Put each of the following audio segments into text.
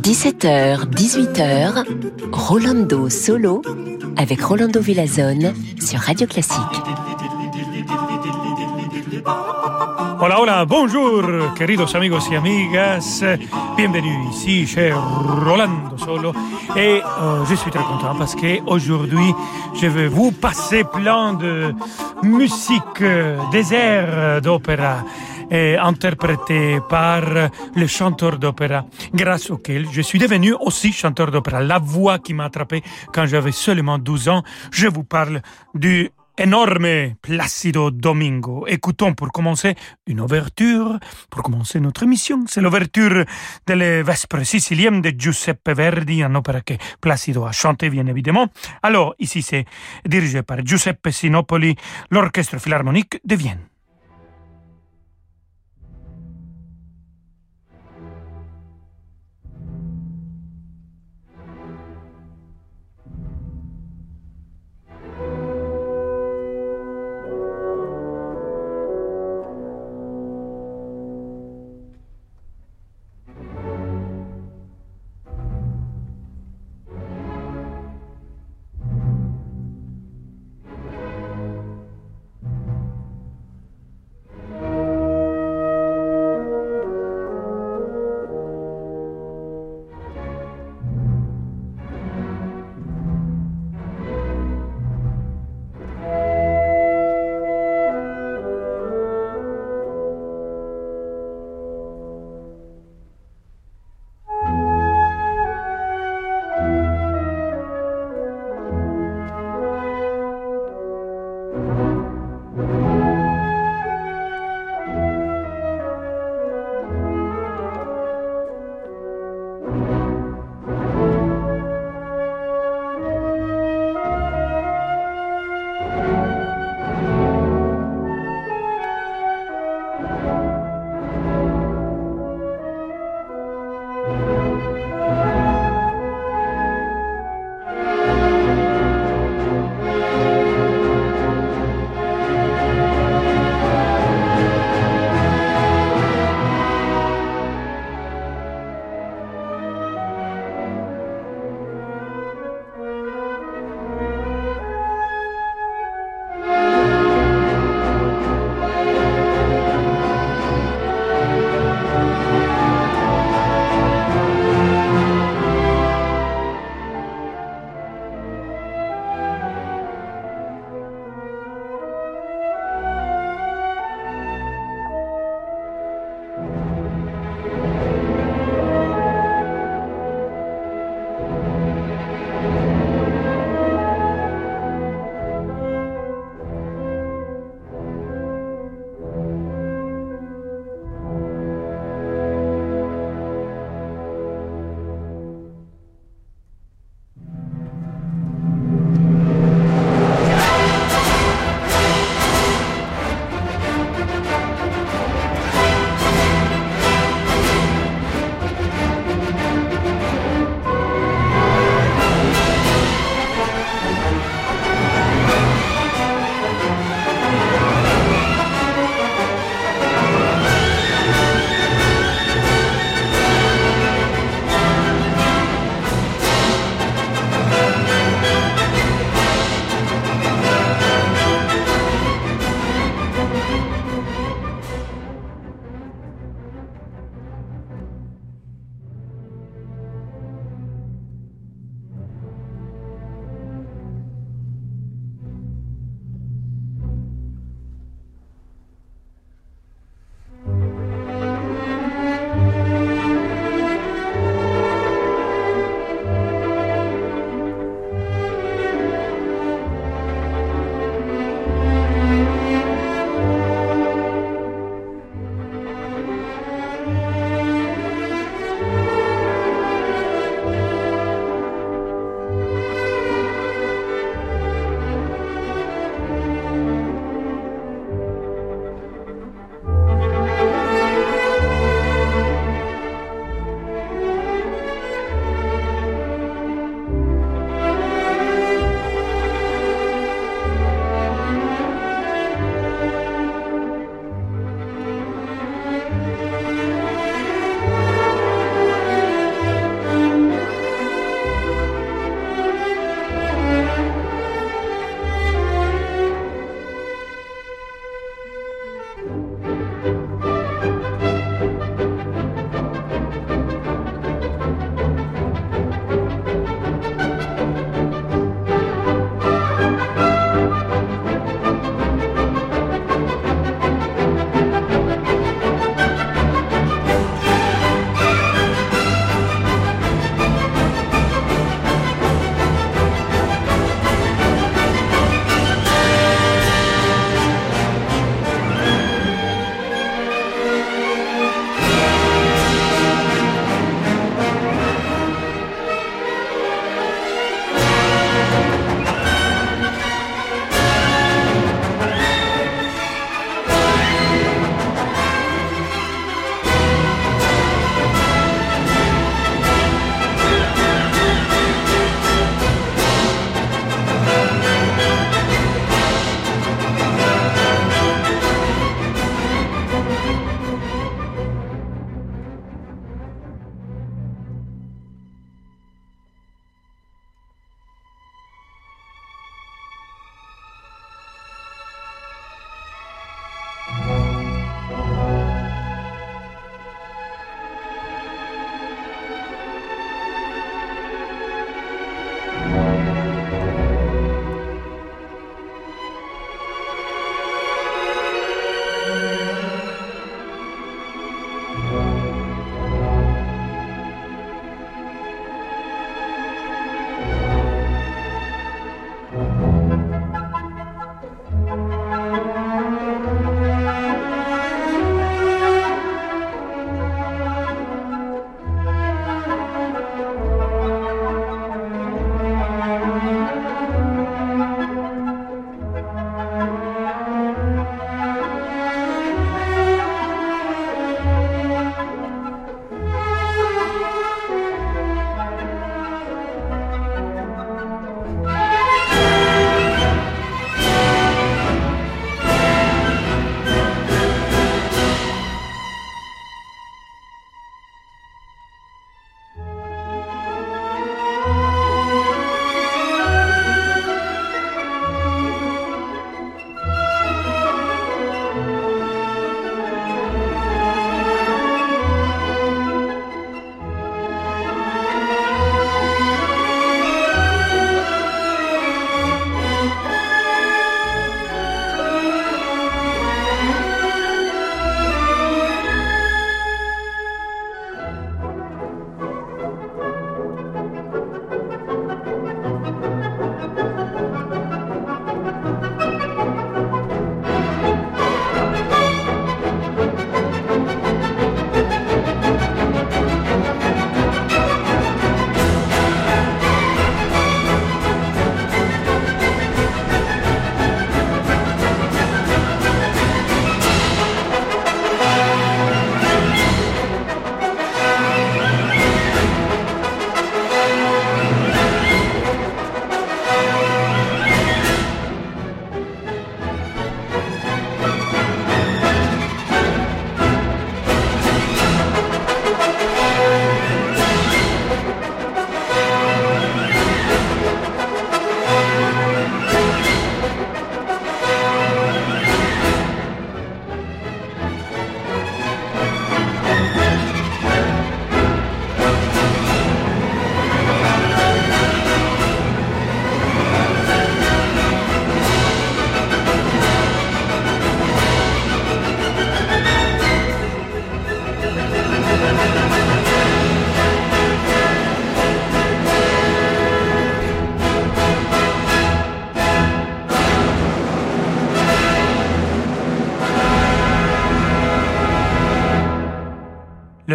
17h, 18h, Rolando Solo avec Rolando Villazone sur Radio Classique. Hola, hola, bonjour, queridos amigos y amigas. Bienvenue ici chez Rolando Solo. Et euh, je suis très content parce qu'aujourd'hui, je vais vous passer plein de musique, euh, des airs d'opéra interprété par le chanteur d'opéra, grâce auquel je suis devenu aussi chanteur d'opéra. La voix qui m'a attrapé quand j'avais seulement 12 ans. Je vous parle du énorme Placido Domingo. Écoutons pour commencer une ouverture, pour commencer notre émission. C'est l'ouverture de la Vespre sicilienne de Giuseppe Verdi, un opéra que Placido a chanté, bien évidemment. Alors, ici, c'est dirigé par Giuseppe Sinopoli, l'Orchestre Philharmonique de Vienne.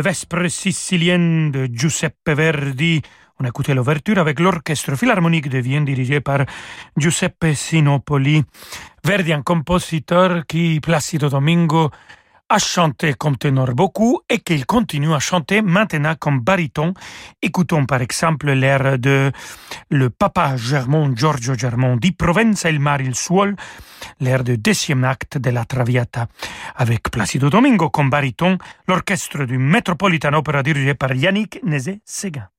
Le Vespre sicilien de Giuseppe Verdi. On a écouté l'ouverture avec l'orchestre philharmonique de Vienne dirigé par Giuseppe Sinopoli. Verdi, un compositeur qui, Placido Domingo, a chanté comme ténor beaucoup et qu'il continue à chanter maintenant comme baryton. Écoutons par exemple l'air de le papa Germont Giorgio Germont di Provenza il mar il suol, l'air de deuxième acte de la Traviata. Avec Placido Domingo comme baryton, l'orchestre du Metropolitan Opera dirigé par Yannick Nézet-Séguin.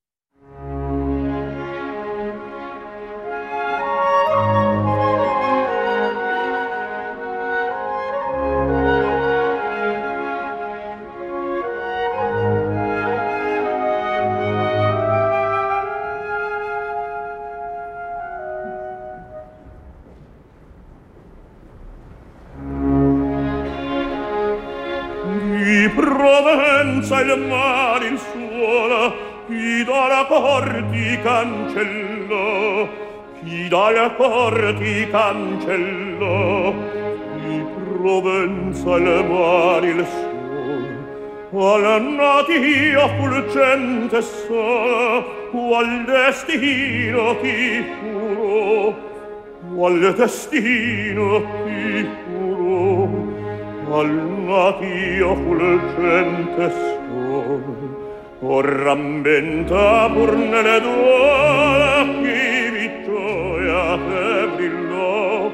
senza il mare il suolo chi dalla porti cancello chi dalla porti cancello di Provenza il mare il suolo alla natia fulgente sola qual destino ti furo qual destino ti furo al natio fulgente sola rammenta pur nelle duola chi vittoria te brillò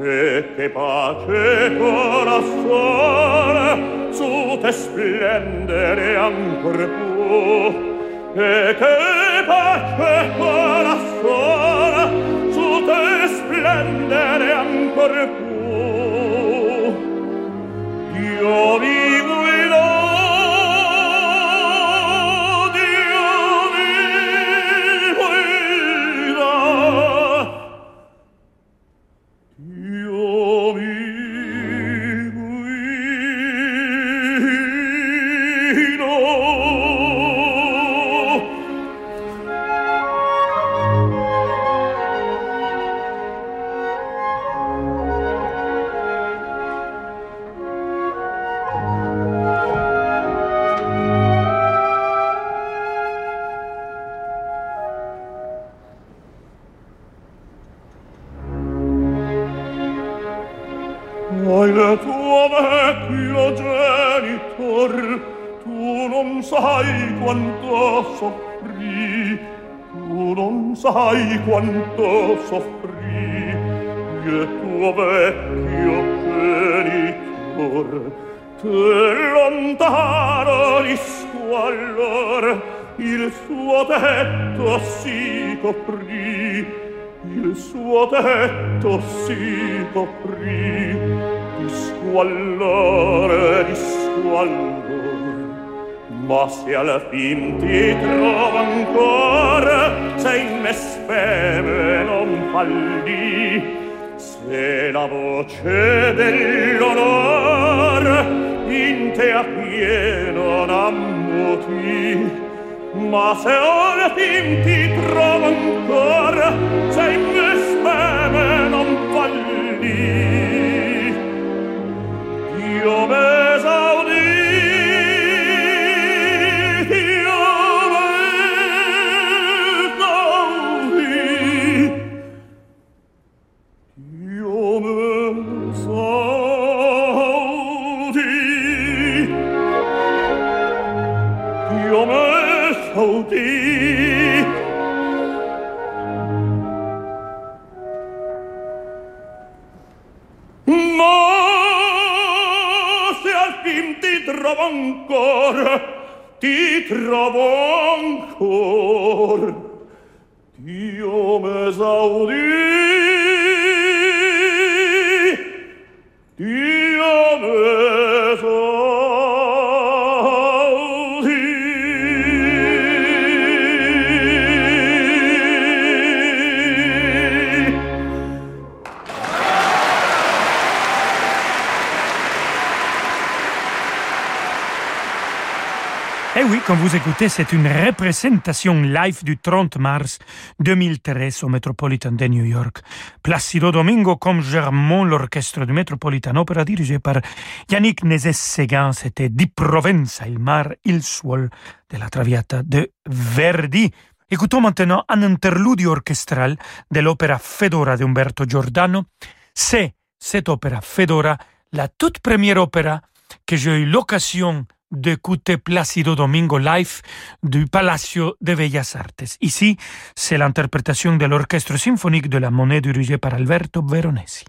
e che pace con la sole su te splendere ancor più e che pace con la sole su te splendere ancor più. sai quanto soffrì il tuo vecchio genitor te lontano di squallor il suo tetto si coprì il suo tetto si coprì di squallore di squallor ma se alla fin ti trovo ancora se in me speme non falli, se la voce dell'onor in te a pieno n'ammuti ma se alla fin ti trovo ancora se in me speme non falli, io me trovo ancor ti trovo ancor Dio m'esaudì vous écoutez, c'est une représentation live du 30 mars 2013 au Metropolitan de New York. Placido Domingo comme Germont, l'orchestre du Metropolitan Opera dirigé par Yannick Nézet-Séguin, c'était Di Provenza, il mar, il suol de la Traviata de Verdi. Écoutons maintenant un interludio orchestral de l'opéra Fedora de Umberto Giordano. C'est cette opéra Fedora, la toute première opéra que j'ai eu l'occasion d'écouter Placido Domingo live du Palacio de Bellas Artes. Ici, c'est l'interprétation de l'orchestre symphonique de la monnaie dirigé par Alberto Veronesi.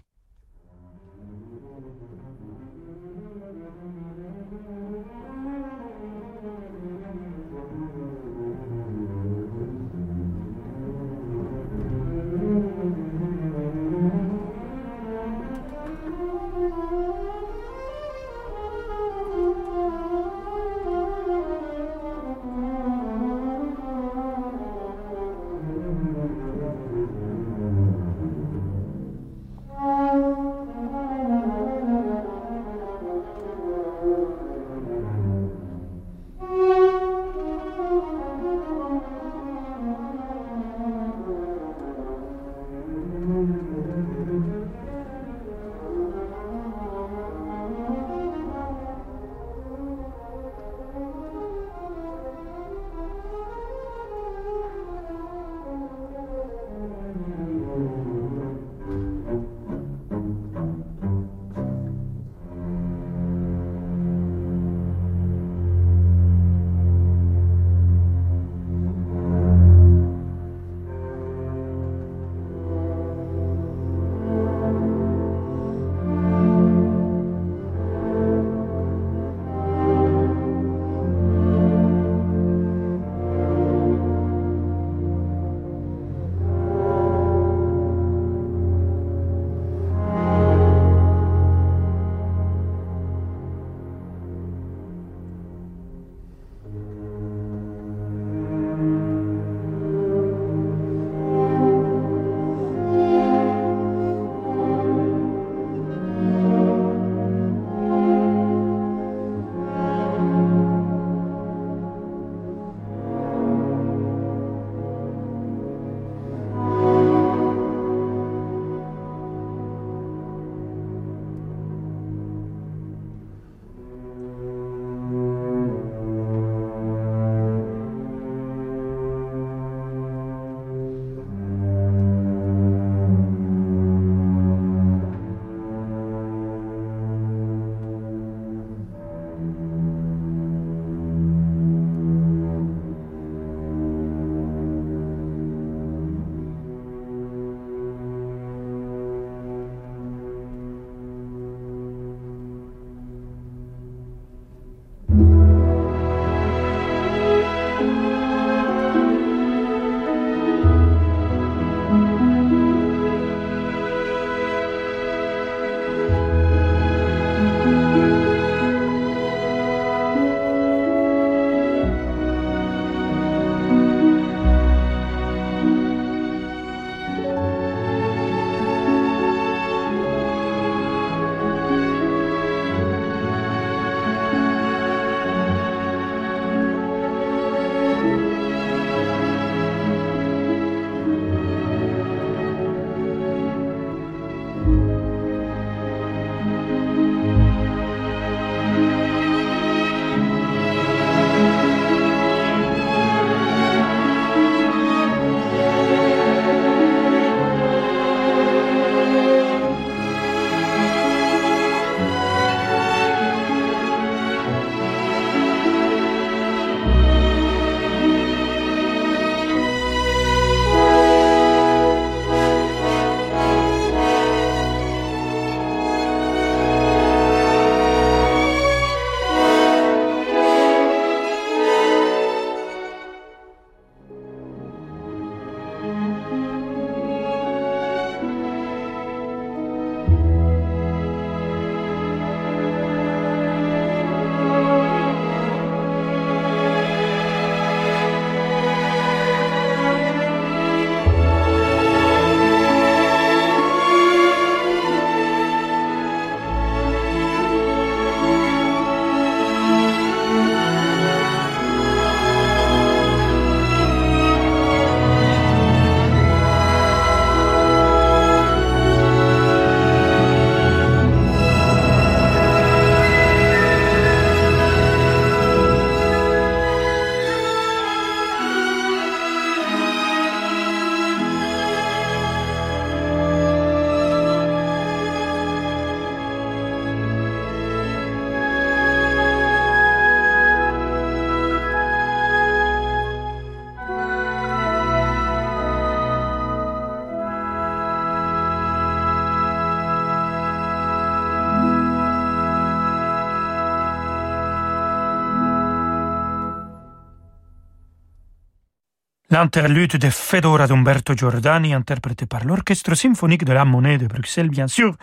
L'interlude de Fedora d'Umberto Giordani, interprété par l'Orchestre symphonique de la Monnaie de Bruxelles, bien sûr,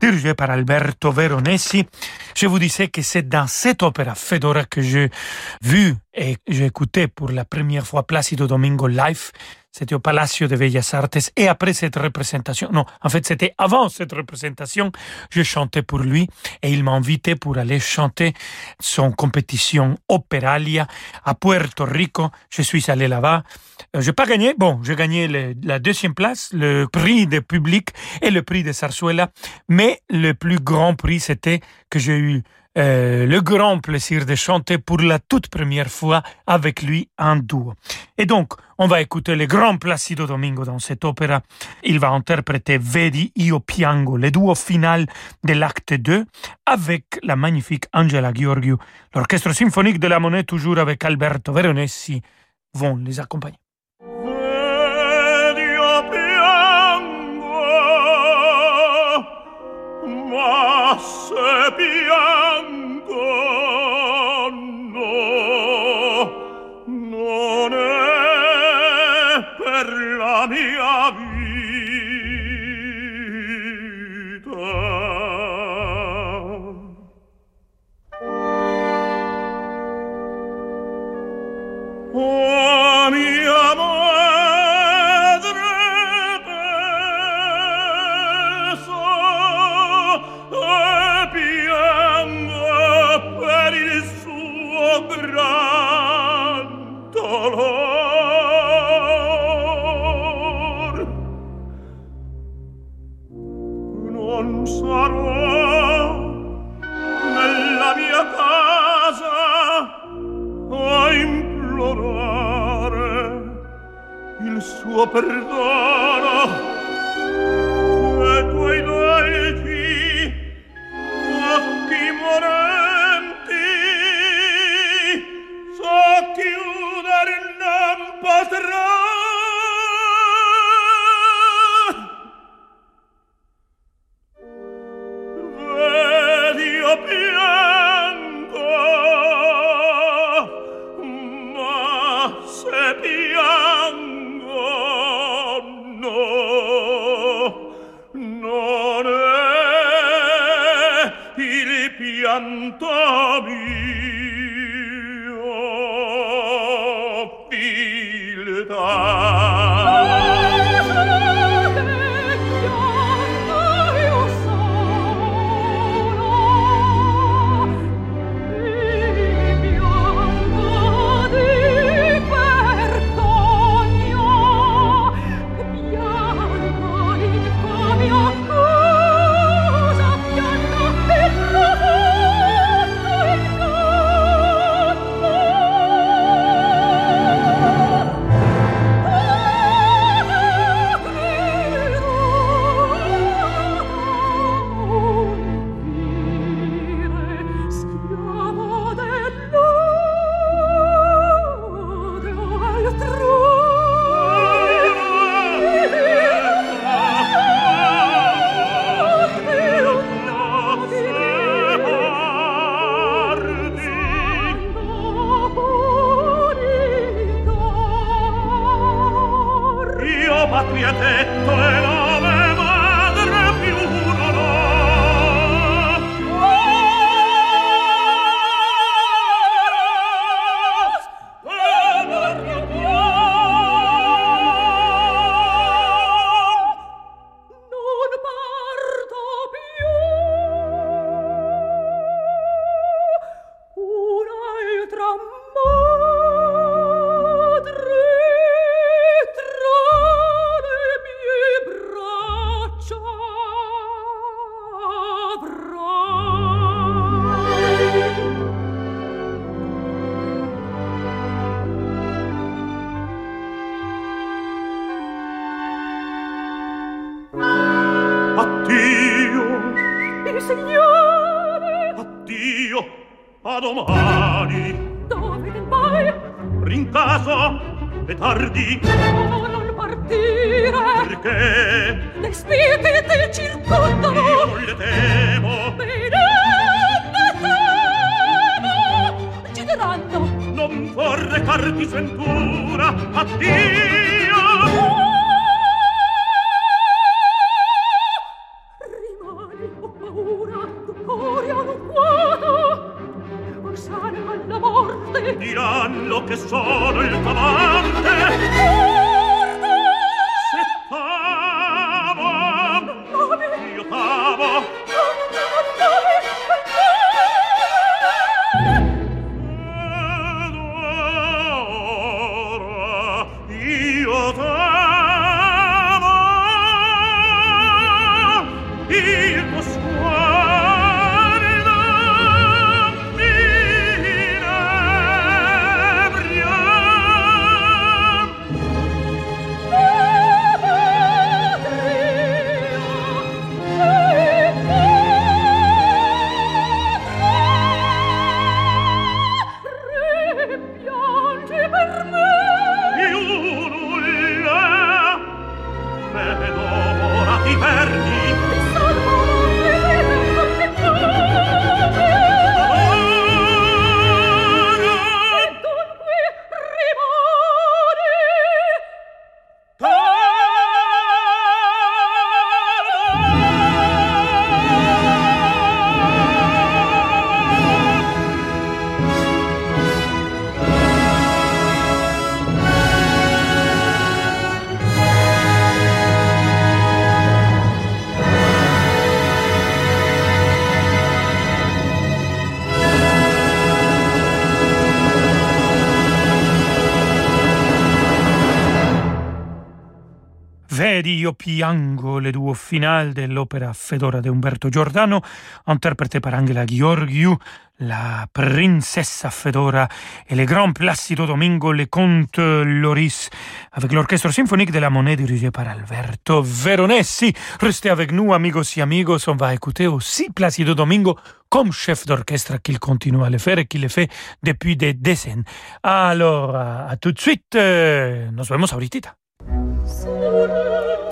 dirigé par Alberto Veronesi. Je vous disais que c'est dans cette opéra Fedora que j'ai vu et j'ai écouté pour la première fois Placido Domingo live c'était au Palacio de Bellas Artes. Et après cette représentation, non, en fait, c'était avant cette représentation, je chantais pour lui et il m'a invité pour aller chanter son compétition Operalia à Puerto Rico. Je suis allé là-bas. Euh, je n'ai pas gagné. Bon, j'ai gagné la deuxième place, le prix de public et le prix de Sarsuela. Mais le plus grand prix, c'était que j'ai eu euh, le grand plaisir de chanter pour la toute première fois avec lui en duo. Et donc, on va écouter le grand Placido Domingo dans cette opéra. Il va interpréter Vedi io piango, le duo final de l'acte 2, avec la magnifique Angela Giorgio. L'orchestre symphonique de la Monnaie, toujours avec Alberto Veronesi, vont les accompagner. mia vita. Oh, tuo perdono e tuoi dolci occhi morenti so chiuder non potrò vorrei Io piango le duo finale dell'opera Fedora di Umberto Giordano, interprété par Angela Gheorghiu, la princessa Fedora et le grand Placido Domingo, le comte Loris, avec l'orchestre symphonique de la Monnaie dirigé par Alberto Veronesi. Restez avec nous, amigos et amigos, on va écouter aussi Placido Domingo comme chef d'orchestre qu'il continue à le faire et qu'il le fait depuis des décennies. Alors, à, à tout de suite, euh, nos vemos ahorita.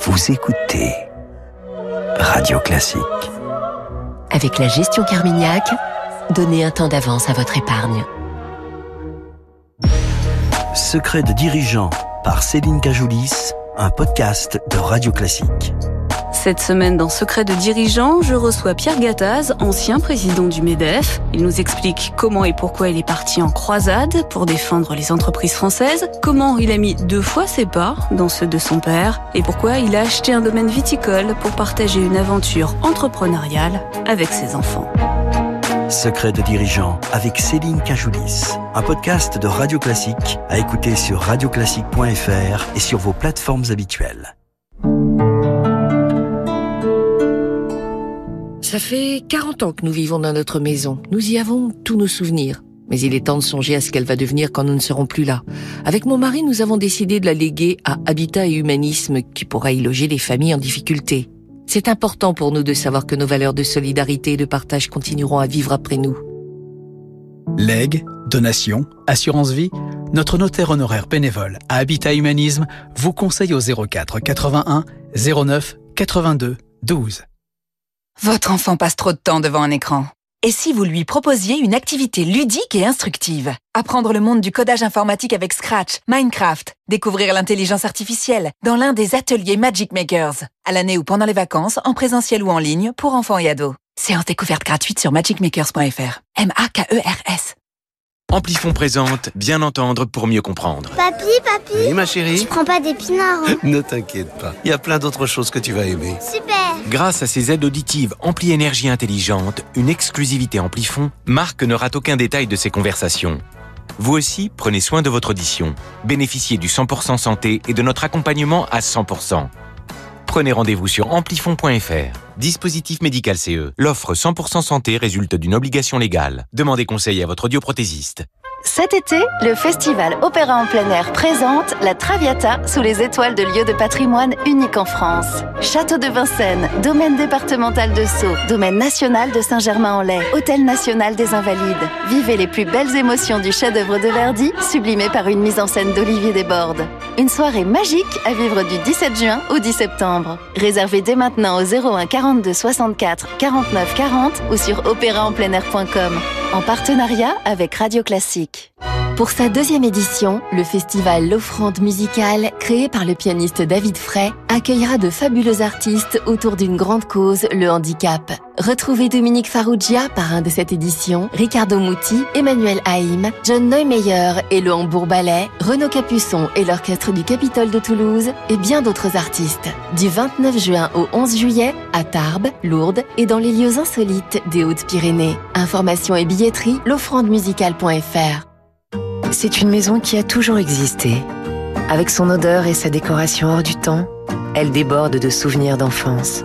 Vous écoutez Radio Classique. Avec la gestion Carmignac, donnez un temps d'avance à votre épargne. Secret de dirigeant par Céline Cajoulis, un podcast de Radio Classique. Cette semaine, dans Secret de dirigeant, je reçois Pierre Gattaz, ancien président du MEDEF. Il nous explique comment et pourquoi il est parti en croisade pour défendre les entreprises françaises, comment il a mis deux fois ses pas dans ceux de son père, et pourquoi il a acheté un domaine viticole pour partager une aventure entrepreneuriale avec ses enfants. Secret de dirigeant avec Céline Cajoulis, un podcast de Radio Classique à écouter sur radioclassique.fr et sur vos plateformes habituelles. Ça fait 40 ans que nous vivons dans notre maison. Nous y avons tous nos souvenirs. Mais il est temps de songer à ce qu'elle va devenir quand nous ne serons plus là. Avec mon mari, nous avons décidé de la léguer à Habitat et Humanisme qui pourra y loger les familles en difficulté. C'est important pour nous de savoir que nos valeurs de solidarité et de partage continueront à vivre après nous. Legs, donations, assurance vie, notre notaire honoraire bénévole à Habitat Humanisme vous conseille au 04 81 09 82 12. Votre enfant passe trop de temps devant un écran. Et si vous lui proposiez une activité ludique et instructive? Apprendre le monde du codage informatique avec Scratch, Minecraft, découvrir l'intelligence artificielle dans l'un des ateliers Magic Makers, à l'année ou pendant les vacances, en présentiel ou en ligne, pour enfants et ados. Séance découverte gratuite sur magicmakers.fr. M-A-K-E-R-S. Amplifon présente Bien entendre pour mieux comprendre. Papi, papi Oui, ma chérie Tu prends pas d'épinards hein Ne t'inquiète pas, il y a plein d'autres choses que tu vas aimer. Super Grâce à ses aides auditives Ampli Énergie Intelligente, une exclusivité Amplifon, Marc ne rate aucun détail de ses conversations. Vous aussi, prenez soin de votre audition. Bénéficiez du 100% santé et de notre accompagnement à 100%. Prenez rendez-vous sur amplifon.fr. Dispositif médical CE. L'offre 100% santé résulte d'une obligation légale. Demandez conseil à votre audioprothésiste. Cet été, le festival Opéra en plein air présente la Traviata sous les étoiles de lieux de patrimoine unique en France. Château de Vincennes, domaine départemental de Sceaux, domaine national de Saint-Germain-en-Laye, hôtel national des Invalides. Vivez les plus belles émotions du chef-d'œuvre de Verdi, sublimé par une mise en scène d'Olivier Desbordes. Une soirée magique à vivre du 17 juin au 10 septembre. Réservez dès maintenant au 01 42 64 49 40 ou sur opéraenpleinair.com. En partenariat avec Radio Classique. Pour sa deuxième édition, le festival L'Offrande musicale, créé par le pianiste David Frey, accueillera de fabuleux artistes autour d'une grande cause, le handicap. Retrouvez Dominique Farrugia, parrain de cette édition, Ricardo Muti, Emmanuel Haïm, John Neumeyer et le Hambourg Ballet, Renaud Capuçon et l'Orchestre du Capitole de Toulouse et bien d'autres artistes. Du 29 juin au 11 juillet, à Tarbes, Lourdes et dans les lieux insolites des Hautes-Pyrénées. Informations et billetterie, l'offrandemusicale.fr. C'est une maison qui a toujours existé. Avec son odeur et sa décoration hors du temps, elle déborde de souvenirs d'enfance.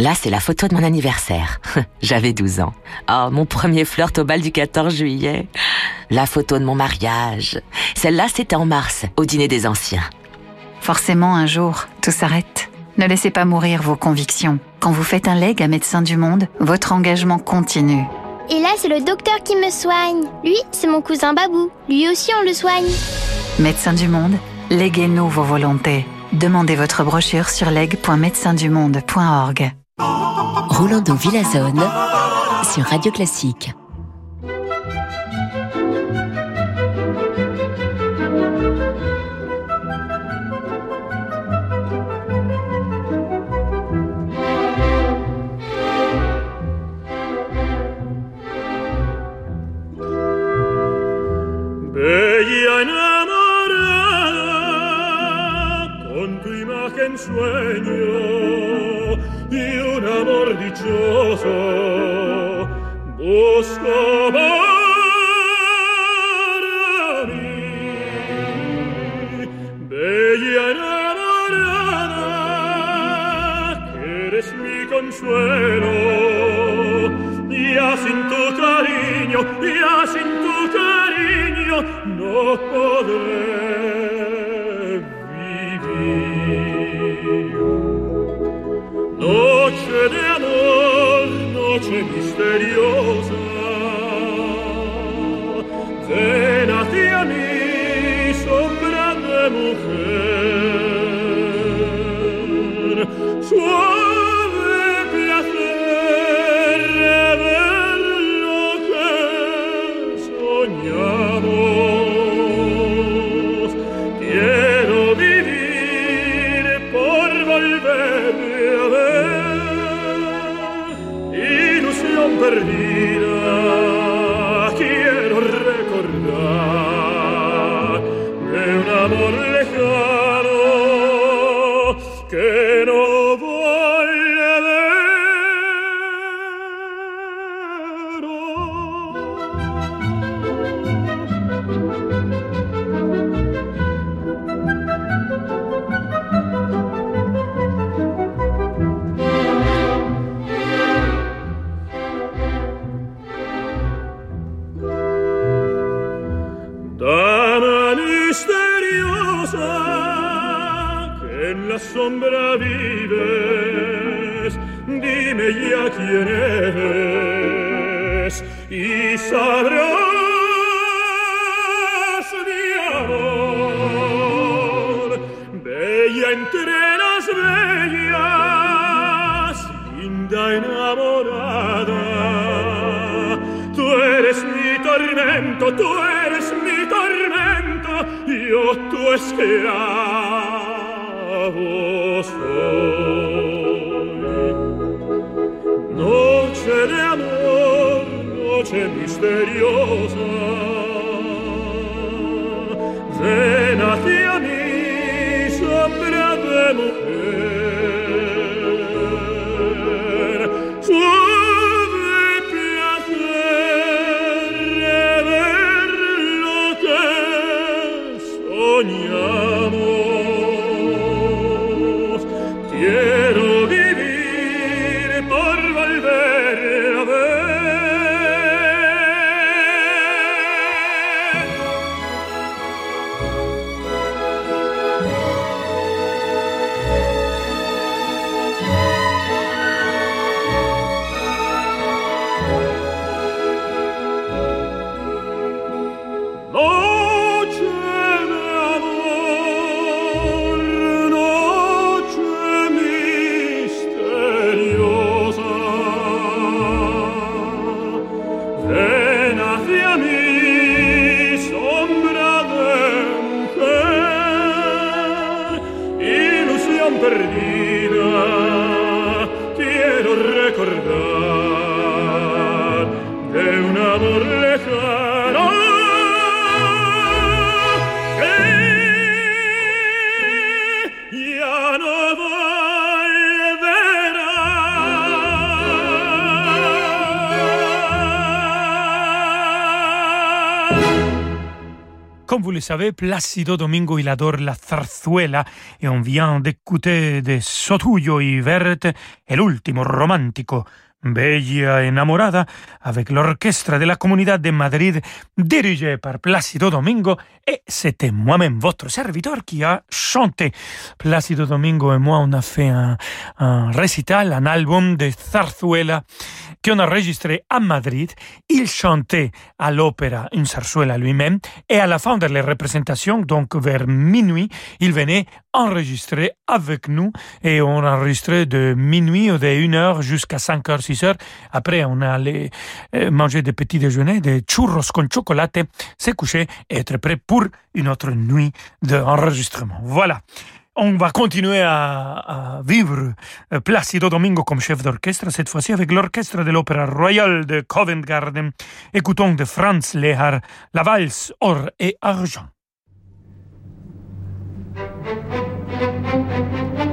Là, c'est la photo de mon anniversaire. J'avais 12 ans. Oh, mon premier flirt au bal du 14 juillet. La photo de mon mariage. Celle-là, c'était en mars, au dîner des anciens. Forcément, un jour, tout s'arrête. Ne laissez pas mourir vos convictions. Quand vous faites un leg à Médecins du Monde, votre engagement continue. Et là, c'est le docteur qui me soigne. Lui, c'est mon cousin Babou. Lui aussi, on le soigne. Médecins du Monde, léguez-nous vos volontés. Demandez votre brochure sur leg.médecindumonde.org. Rolando Villazone sur Radio Classique. Sueño amor dichoso busco para mí. Bella enamorada, que eres mi consuelo, ya sin tu cariño, ya sin tu cariño, no podré ed noce misteriosa pianto, tu eres mi tormento, io tu esclavo soy. Noche de amor, noche misteriosa, le savez, Placido Domingo, il adore la zarzuela et on vient d'écouter de Sotullo y Verte, el último romántico. Bella enamorada, avec l'orchestre de la Comunidad de Madrid, dirigé par Placido Domingo, et c'était moi-même, votre serviteur, qui a chanté. Placido Domingo et moi, on a fait un, un récital, un album de zarzuela qu'on a enregistré à Madrid. Il chantait à l'opéra une zarzuela lui-même, et à la fin de la représentation, donc vers minuit, il venait enregistrer avec nous, et on enregistrait de minuit ou de 1 heure jusqu'à 5 heures, 6 heures. Après, on allait euh, manger des petits déjeuners, des churros con chocolate, se coucher et être prêt pour une autre nuit d'enregistrement. Voilà. On va continuer à, à, vivre euh, Placido Domingo comme chef d'orchestre, cette fois-ci avec l'orchestre de l'Opéra Royal de Covent Garden. Écoutons de Franz Lehar la valse Or et Argent. Le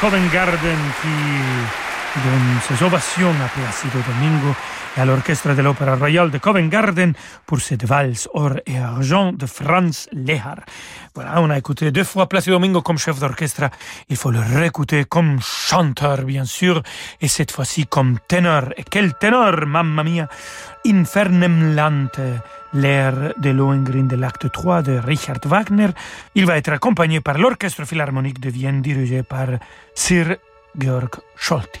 Covent Garden qui donne ses ovations à Placido Domingo et à l'orchestre de l'Opéra Royale de Covent Garden pour cette valse or et argent de Franz Lehar. Voilà, on a écouté deux fois Placido Domingo comme chef d'orchestre. Il faut le réécouter comme chanteur, bien sûr, et cette fois-ci comme ténor. Et quel ténor, mamma mia! Infernem Lante l'air de Lohengrin de l'acte 3 de Richard Wagner. Il va être accompagné par l'Orchestre Philharmonique de Vienne dirigé par Sir Georg Scholti.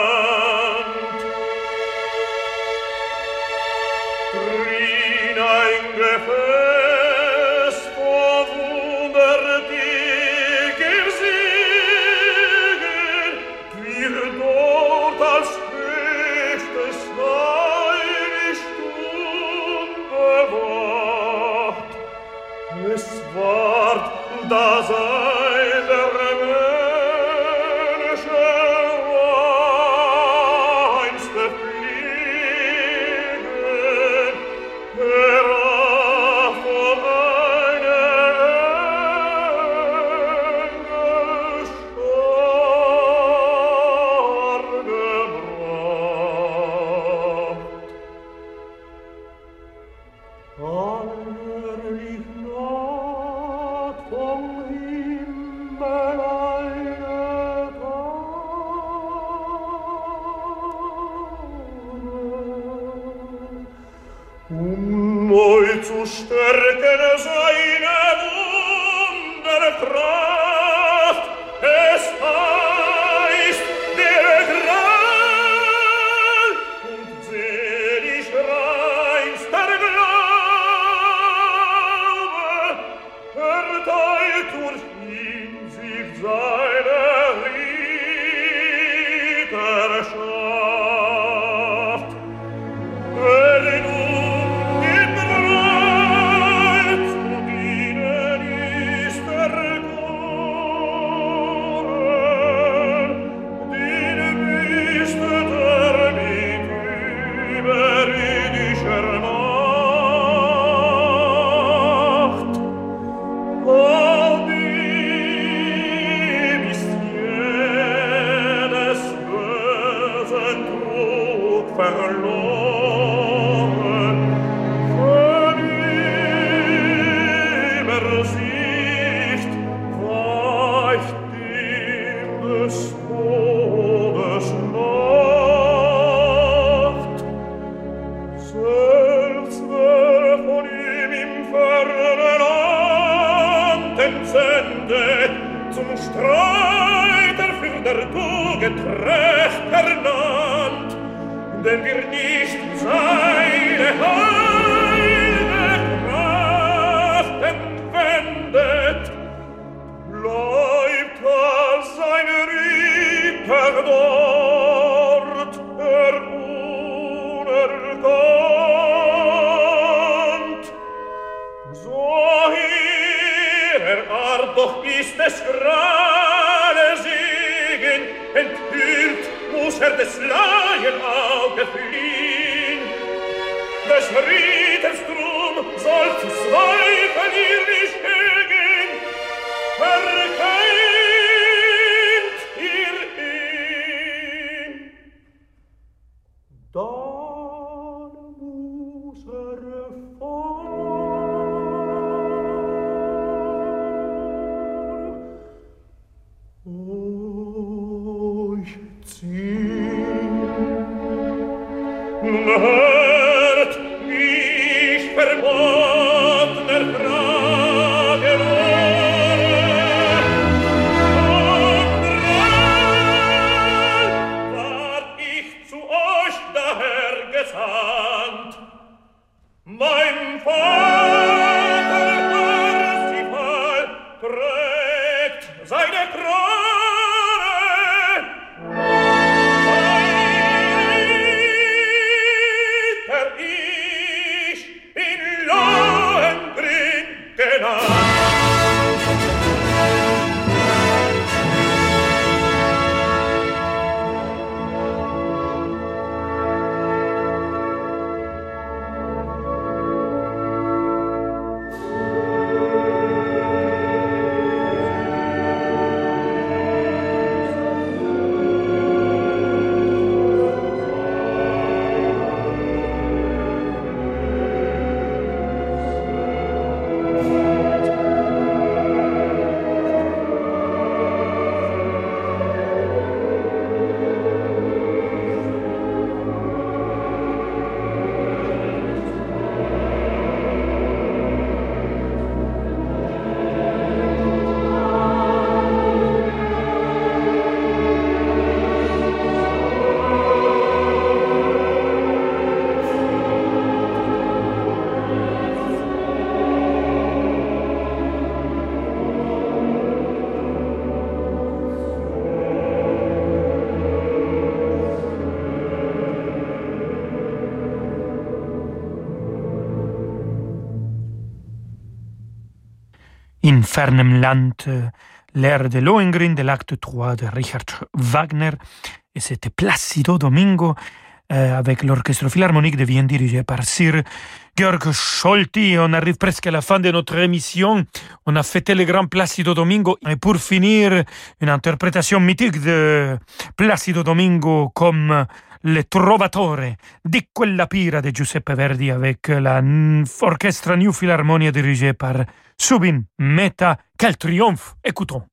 der doch ist es grale siegen, enthüllt muss er des Laien Auge fliehen. Des Rieders drum soll zu zweifeln ihr nicht hegen, fernem Land, euh, l'air de Lohengrin de l'acte 3 de Richard Wagner, et c'était Placido Domingo euh, avec l'orchestre philharmonique de Vienne dirigé par Sir Georg Scholti. On arrive presque à la fin de notre émission. On a fêté le grand Placido Domingo. Et pour finir, une interprétation mythique de Placido Domingo comme le Trovatore di quella pira de Giuseppe Verdi avec l'orchestre New Philharmonia dirigé par Subin Meta. Quel triomphe Écoutons.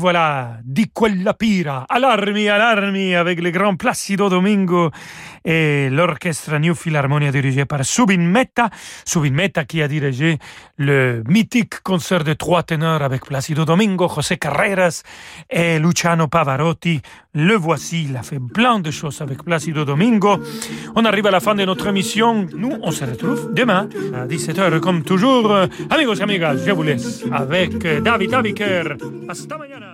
Voilà, di quella pira, allarmi, allarmi, avec le grand Placido Domingo et l'orchestre New Philharmonia dirigé par Subin Metta. Subin Metta qui a dirigé le mythique concert de trois ténors avec Placido Domingo, José Carreras et Luciano Pavarotti. Le voici, il a fait plein de choses avec Placido Domingo. On arrive à la fin de notre émission. Nous, on se retrouve demain à 17h comme toujours. Amigos et amigas, je vous laisse avec David Abiker. Hasta mañana.